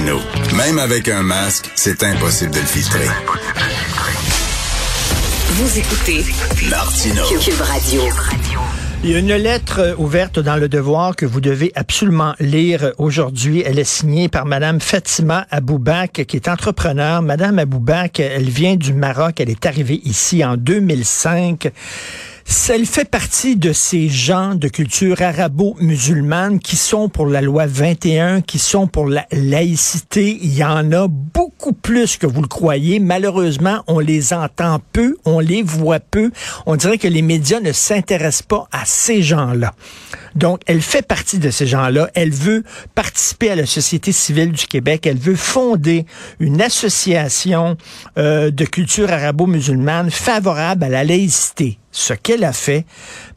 Martineau. Même avec un masque, c'est impossible de le filtrer. Vous écoutez Martineau. Cube Radio. Il y a une lettre ouverte dans le devoir que vous devez absolument lire aujourd'hui. Elle est signée par Madame Fatima Aboubak, qui est entrepreneur. Madame Aboubak, elle vient du Maroc. Elle est arrivée ici en 2005. Elle fait partie de ces gens de culture arabo-musulmane qui sont pour la loi 21, qui sont pour la laïcité. Il y en a beaucoup plus que vous le croyez. Malheureusement, on les entend peu, on les voit peu. On dirait que les médias ne s'intéressent pas à ces gens-là. Donc, elle fait partie de ces gens-là. Elle veut participer à la société civile du Québec. Elle veut fonder une association euh, de culture arabo-musulmane favorable à la laïcité ce qu'elle a fait.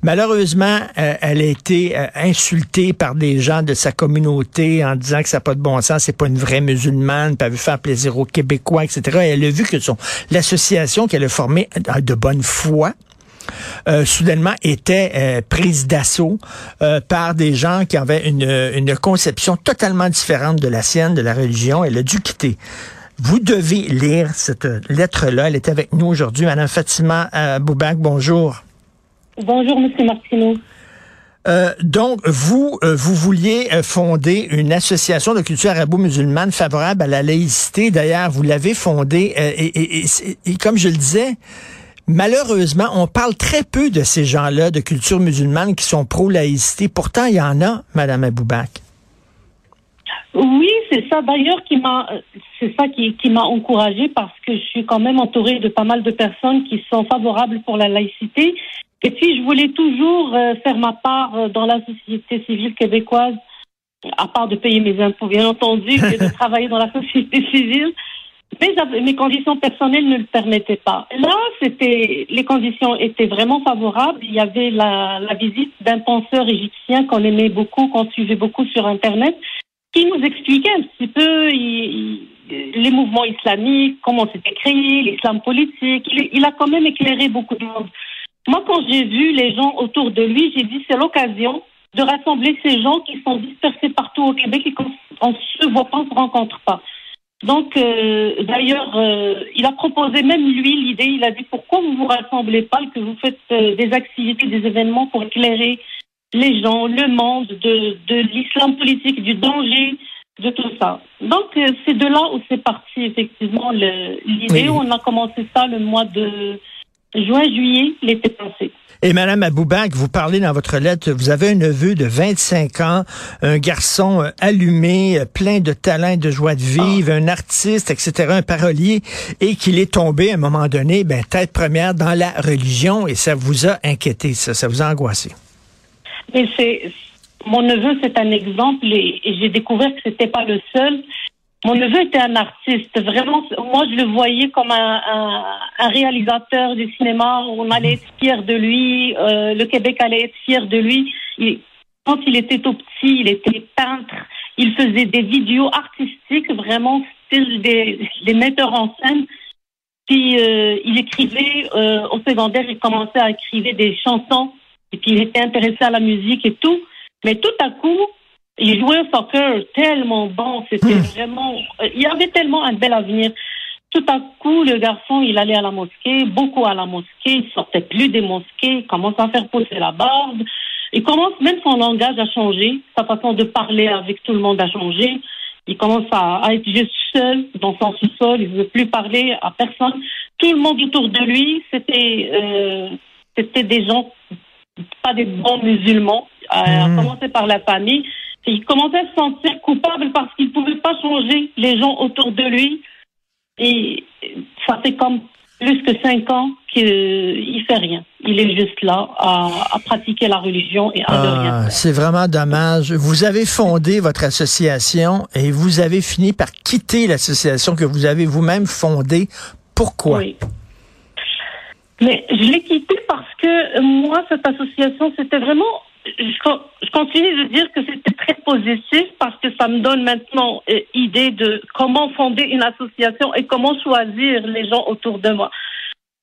Malheureusement, euh, elle a été euh, insultée par des gens de sa communauté en disant que ça n'a pas de bon sens, c'est pas une vraie musulmane, elle veut faire plaisir aux Québécois, etc. Et elle a vu que son l'association qu'elle a formée de bonne foi, euh, soudainement était prise d'assaut par des gens qui avaient une, une conception totalement différente de la sienne, de la religion. Elle a dû quitter. Vous devez lire cette lettre-là. Elle est avec nous aujourd'hui. Madame Fatima Boubak, bonjour. Bonjour, Monsieur Martineau. Euh, donc, vous, euh, vous vouliez euh, fonder une association de culture arabo-musulmane favorable à la laïcité. D'ailleurs, vous l'avez fondée. Et, et, comme je le disais, malheureusement, on parle très peu de ces gens-là de culture musulmane qui sont pro-laïcité. Pourtant, il y en a, Madame Aboubak. Oui, c'est ça d'ailleurs qui m'a, c'est ça qui, qui m'a encouragée parce que je suis quand même entourée de pas mal de personnes qui sont favorables pour la laïcité. Et puis je voulais toujours euh, faire ma part euh, dans la société civile québécoise, à part de payer mes impôts, bien entendu, et de travailler dans la société civile. Mais mes conditions personnelles ne le permettaient pas. Là, c'était les conditions étaient vraiment favorables. Il y avait la, la visite d'un penseur égyptien qu'on aimait beaucoup, qu'on suivait beaucoup sur Internet, qui nous expliquait un petit peu les mouvements islamiques, comment c'était créé, l'islam politique. Il, a quand même éclairé beaucoup de monde. Moi, quand j'ai vu les gens autour de lui, j'ai dit c'est l'occasion de rassembler ces gens qui sont dispersés partout au Québec et qu'on ne se voit pas, on ne se rencontre pas. Donc, euh, d'ailleurs, euh, il a proposé même lui l'idée, il a dit pourquoi vous vous rassemblez pas, que vous faites euh, des activités, des événements pour éclairer les gens, le monde, de, de l'islam politique, du danger, de tout ça. Donc, euh, c'est de là où c'est parti, effectivement, l'idée. On a commencé ça le mois de juin-juillet, l'été passé. Et Madame Aboubak, vous parlez dans votre lettre, vous avez un neveu de 25 ans, un garçon euh, allumé, euh, plein de talent, de joie de vivre, un artiste, etc., un parolier, et qu'il est tombé à un moment donné, ben, tête première dans la religion, et ça vous a inquiété, ça, ça vous a angoissé? Mais c'est mon neveu, c'est un exemple et, j'ai découvert que c'était pas le seul. Mon neveu était un artiste, vraiment. Moi, je le voyais comme un, réalisateur du cinéma. On allait être fier de lui. Euh, le Québec allait être fier de lui. quand il était tout petit, il était peintre. Il faisait des vidéos artistiques, vraiment style des, des metteurs en scène. Puis euh, il écrivait euh, au secondaire, il commençait à écrire des chansons puis il était intéressé à la musique et tout. Mais tout à coup, il jouait au soccer tellement bon, c'était hmm. vraiment, euh, il y avait tellement un bel avenir. Tout à coup, le garçon, il allait à la mosquée, beaucoup à la mosquée, il sortait plus des mosquées, il commence à faire pousser la barbe. Il commence même son langage à changer, sa façon de parler avec tout le monde a changé. Il commence à, être juste seul dans son sous-sol, il ne veut plus parler à personne. Tout le monde autour de lui, c'était euh, c'était des gens pas des bons musulmans, euh, à hmm. commencer par la famille. il commençait à se sentir coupable parce qu'il ne pouvait pas changer les gens autour de lui. Et ça fait comme plus que cinq ans qu'il ne fait rien. Il est juste là à, pratiquer la religion et à ne rien ah, C'est vraiment dommage. Vous avez fondé votre association et vous avez fini par quitter l'association que vous avez vous-même fondée. Pourquoi? Oui. Mais je l'ai quitté parce que euh, moi, cette association, c'était vraiment. Je, continue de dire que c'était très positif parce que ça me donne maintenant euh, idée de comment fonder une association et comment choisir les gens autour de moi.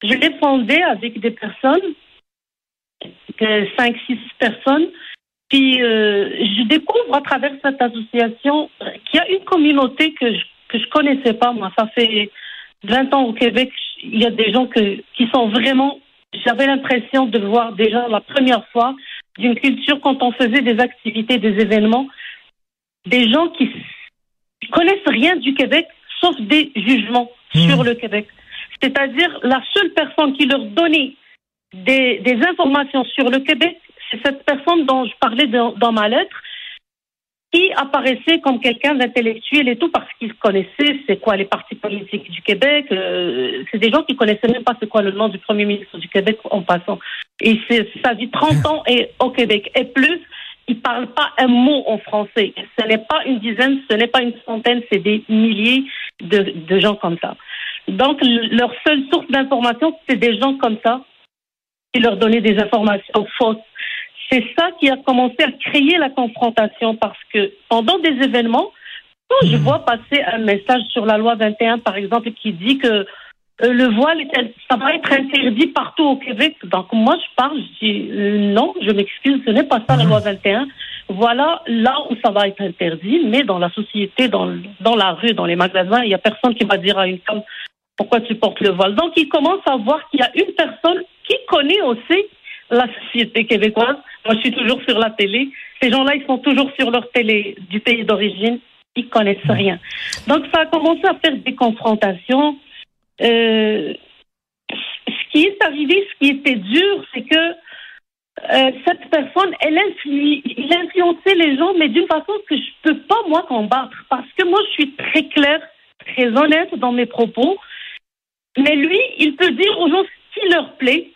Je l'ai fondée avec des personnes, cinq, six personnes, Puis euh, je découvre à travers cette association qu'il y a une communauté que je, que je connaissais pas. Moi, ça fait 20 ans au Québec. Il y a des gens que, qui sont vraiment. J'avais l'impression de voir déjà la première fois d'une culture quand on faisait des activités, des événements, des gens qui connaissent rien du Québec sauf des jugements Mmh. sur le Québec. C'est-à-dire la seule personne qui leur donnait des, des informations sur le Québec, c'est cette personne dont je parlais dans, dans ma lettre, qui apparaissait comme quelqu'un d'intellectuel et tout parce qu'il connaissait c'est quoi les partis politiques du Québec. euh, c'est des gens qui connaissaient même pas c'est quoi le nom du premier ministre du Québec en passant. Et ça vit 30 ans et au Québec et plus. Ils parlent pas un mot en français. Ce n'est pas une dizaine, ce n'est pas une centaine, c'est des milliers de, gens comme ça. Donc le- leur seule source d'information, c'est des gens comme ça qui leur donnaient des informations fausses. C'est ça qui a commencé à créer la confrontation parce que pendant des événements, quand je vois passer un message sur la loi 21, par exemple, qui dit que euh, le voile, est- ça va être interdit partout au Québec. Donc moi, je parle, je dis euh, non, je m'excuse, ce n'est pas ça la loi 21. Voilà là où ça va être interdit, mais dans la société, dans, dans la rue, dans les magasins, il n'y a personne qui va dire à une femme pourquoi tu portes le voile? Donc il commence à voir qu'il y a une personne qui connaît aussi la société québécoise. Moi, je suis toujours sur la télé. Ces gens-là, ils sont toujours sur leur télé du pays d'origine. Ils connaissent rien. Donc, ça a commencé à faire des confrontations. Euh, ce qui est arrivé, ce qui était dur, c'est que euh, cette personne, elle influe, il influençait les gens, mais d'une façon que je peux pas moi combattre, parce que moi, je suis très claire, très honnête dans mes propos. Mais lui, il peut dire aux gens ce qui leur plaît,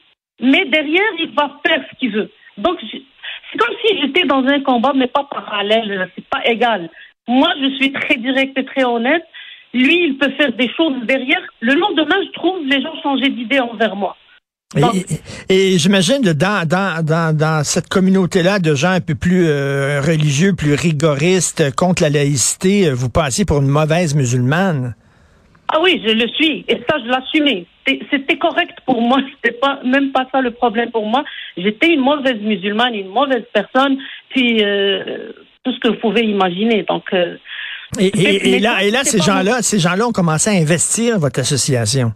mais derrière, il va faire ce qu'il veut. Donc, c'est comme si j'étais dans un combat, mais pas parallèle, c'est pas égal. Moi, je suis très directe et très honnête. Lui, il peut faire des choses derrière. Le lendemain, je trouve les gens changer d'idée envers moi. Et, et j'imagine que dans, dans, dans, dans cette communauté-là de gens un peu plus euh, religieux, plus rigoristes contre la laïcité, euh, vous passez pour une mauvaise musulmane. Ah oui, je le suis. Et ça, je l'assumais. C'était- correct pour moi. C'était pas, même pas ça le problème pour moi. J'étais une mauvaise musulmane, une mauvaise personne, puis euh, tout ce que vous pouvez imaginer. Donc, euh, Et, et- et Mais là, et là, ces gens-là, ces gens-là ont commencé à investir votre association.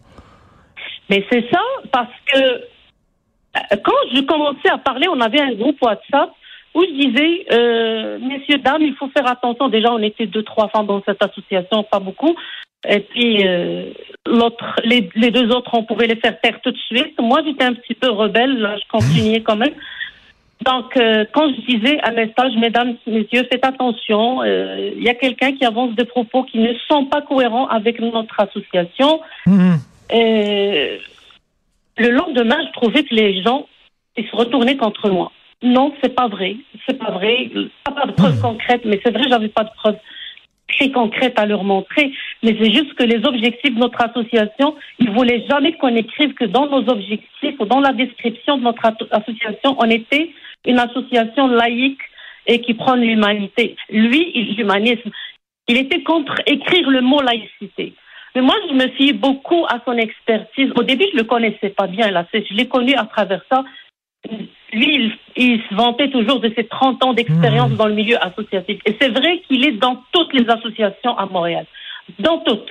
mais c'est ça parce que euh, quand je commençais à parler, on avait un groupe WhatsApp où je disais, euh, messieurs, dames, il faut faire attention. Déjà, on était deux, trois femmes dans cette association, pas beaucoup. Et puis, euh, l'autre, les, les deux autres, on pouvait les faire taire tout de suite. Moi, j'étais un petit peu rebelle, là, je continuais quand même. Donc, euh, quand je disais un message, mesdames, messieurs, faites attention, euh, il y a quelqu'un qui avance des propos qui ne sont pas cohérents avec notre association. Mhm. Le lendemain, je trouvais que les gens ils se retournaient contre moi. Non, c'est pas vrai. C'est pas vrai. Pas, pas de preuves concrètes, mais c'est vrai, j'avais pas de preuves très concrètes à leur montrer. Mais c'est juste que les objectifs de notre association, ils voulaient jamais qu'on écrive que dans nos objectifs ou dans la description de notre association, on était une association laïque et qui prend l'humanité. Lui, l'humanisme, il était contre écrire le mot laïcité. Mais moi, je me fie beaucoup à son expertise. Au début, je le connaissais pas bien, là. Je l'ai connu à travers ça. Lui, il, il se vantait toujours de ses 30 ans d'expérience dans le milieu associatif. Et c'est vrai qu'il est dans toutes les associations à Montréal. Dans toutes.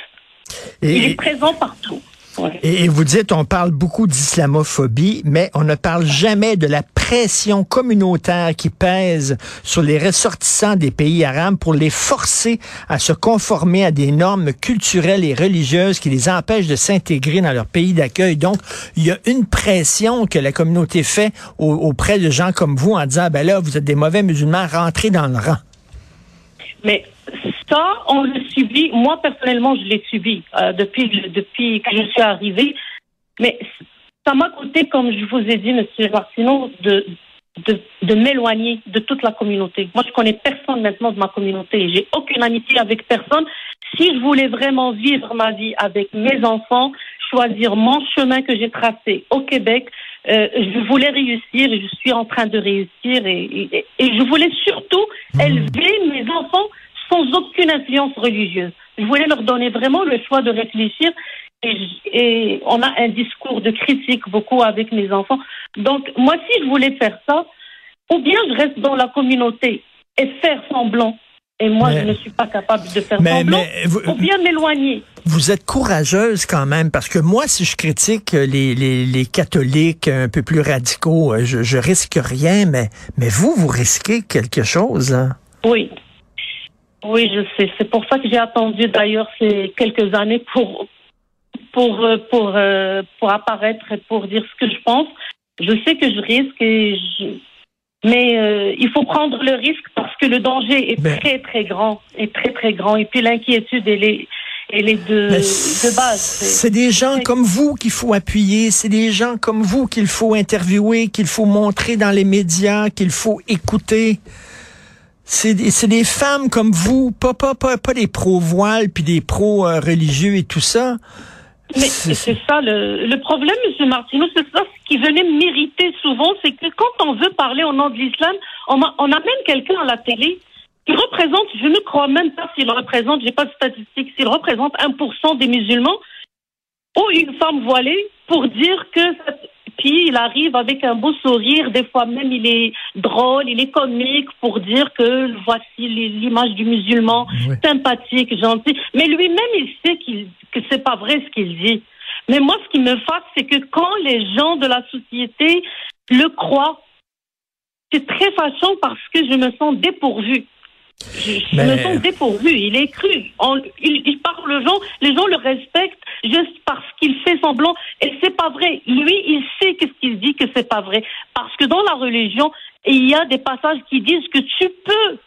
Il est présent partout. Ouais. et- et vous dites, on parle beaucoup d'islamophobie, mais on ne parle jamais de la pression communautaire qui pèse sur les ressortissants des pays arabes pour les forcer à se conformer à des normes culturelles et religieuses qui les empêchent de s'intégrer dans leur pays d'accueil. Donc, il y a une pression que la communauté fait au- auprès de gens comme vous en disant, ben là, vous êtes des mauvais musulmans, rentrez dans le rang. Mais ça, on le subit. Moi, personnellement, je l'ai subi euh, depuis, depuis que je suis arrivée. Mais ça m'a coûté, comme je vous ai dit, Monsieur Martineau, de, de, de m'éloigner de toute la communauté. Moi, je connais personne maintenant de ma communauté. J'ai aucune amitié avec personne. Si je voulais vraiment vivre ma vie avec mes enfants, choisir mon chemin que j'ai tracé au Québec, euh, je voulais réussir et je suis en train de réussir et, et, et je voulais surtout élever mes enfants sans aucune influence religieuse. Je voulais leur donner vraiment le choix de réfléchir et, on a un discours de critique beaucoup avec mes enfants. Donc moi, si je voulais faire ça, ou bien je reste dans la communauté et faire semblant. Et moi, je ne suis pas capable de faire semblant, ou bien m'éloigner. Vous êtes courageuse quand même, parce que moi, si je critique les, les, les catholiques un peu plus radicaux, euh, je, je risque rien, mais, mais vous, vous risquez quelque chose. Hein? Oui. Oui, je sais. C'est pour ça que j'ai attendu d'ailleurs ces quelques années pour pour euh, pour euh, pour apparaître et pour dire ce que je pense. Je sais que je risque et je, mais euh, il faut prendre le risque parce que le danger est très, très grand, est très, très grand. Et puis l'inquiétude, elle est, elle est de, de base. C'est des gens comme vous qu'il faut appuyer, c'est des gens comme vous qu'il faut interviewer, qu'il faut montrer dans les médias, qu'il faut écouter. C'est des, des femmes comme vous, pas, pas, pas, pas des pro-voiles puis des pro-religieux et tout ça. Mais c'est ça le, le problème, M. Martineau, c'est ça ce qui venait mériter souvent, c'est que quand on veut parler au nom de l'islam, on, on amène quelqu'un à la télé qui représente, je ne crois même pas s'il représente, j'ai pas de statistiques, s'il représente 1% des musulmans, ou une femme voilée, pour dire que puis il arrive avec un beau sourire, des fois même il est drôle, il est comique pour dire que voici l'image du musulman sympathique, gentil. Mais lui-même il sait qu'il que c'est pas vrai ce qu'il dit. Mais moi ce qui me fâche c'est que quand les gens de la société le croient, c'est très fâchant parce que je me sens dépourvue. Je, me sens dépourvu. Il est cru. il, il, parle aux gens. Les gens le respectent juste parce qu'il fait semblant. Et c'est pas vrai. Lui, il sait qu'est-ce qu'il dit que c'est pas vrai. Parce que dans la religion, il y a des passages qui disent que tu peux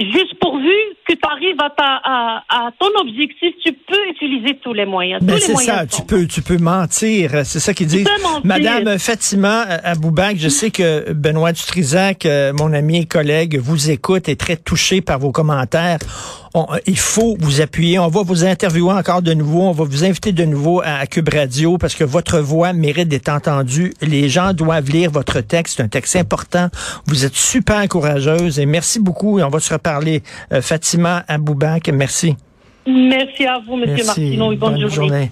juste pourvu que tu arrives à, à, ton objectif, tu peux utiliser tous les moyens. Mais ben, c'est ça, tu peux, tu peux mentir. C'est ça qu'ils disent. Madame Fatima Aboubak, je sais que Benoît Dutrisac, euh, mon ami et collègue, vous écoute, est très touché par vos commentaires il faut vous appuyer. On va vous interviewer encore de nouveau. On va vous inviter de nouveau à, Cube Radio parce que votre voix mérite d'être entendue. Les gens doivent lire votre texte. C'est un texte important. Vous êtes super courageuse et merci beaucoup. Et on va se reparler. Euh, Fatima Aboubak, merci. Merci à vous, Monsieur Martineau. bonne, journée.